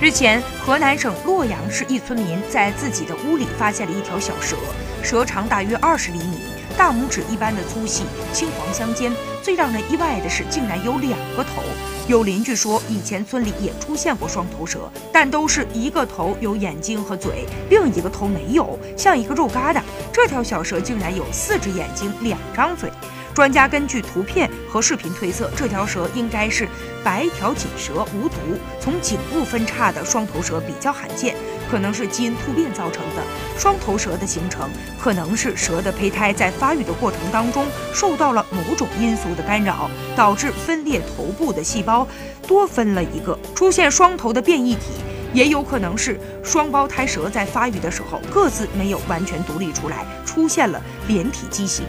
日前，河南省洛阳市一村民在自己的屋里发现了一条小蛇，蛇长大约二十厘米，大拇指一般的粗细，青黄相间。最让人意外的是，竟然有两个头。有邻居说，以前村里也出现过双头蛇，但都是一个头有眼睛和嘴，另一个头没有，像一个肉疙瘩。这条小蛇竟然有四只眼睛，两张嘴。专家根据图片和视频推测，这条蛇应该是白条锦蛇，无毒。从颈部分叉的双头蛇比较罕见，可能是基因突变造成的。双头蛇的形成，可能是蛇的胚胎在发育的过程当中受到了某种因素的干扰，导致分裂头部的细胞多分了一个，出现双头的变异体。也有可能是双胞胎蛇在发育的时候各自没有完全独立出来，出现了连体畸形。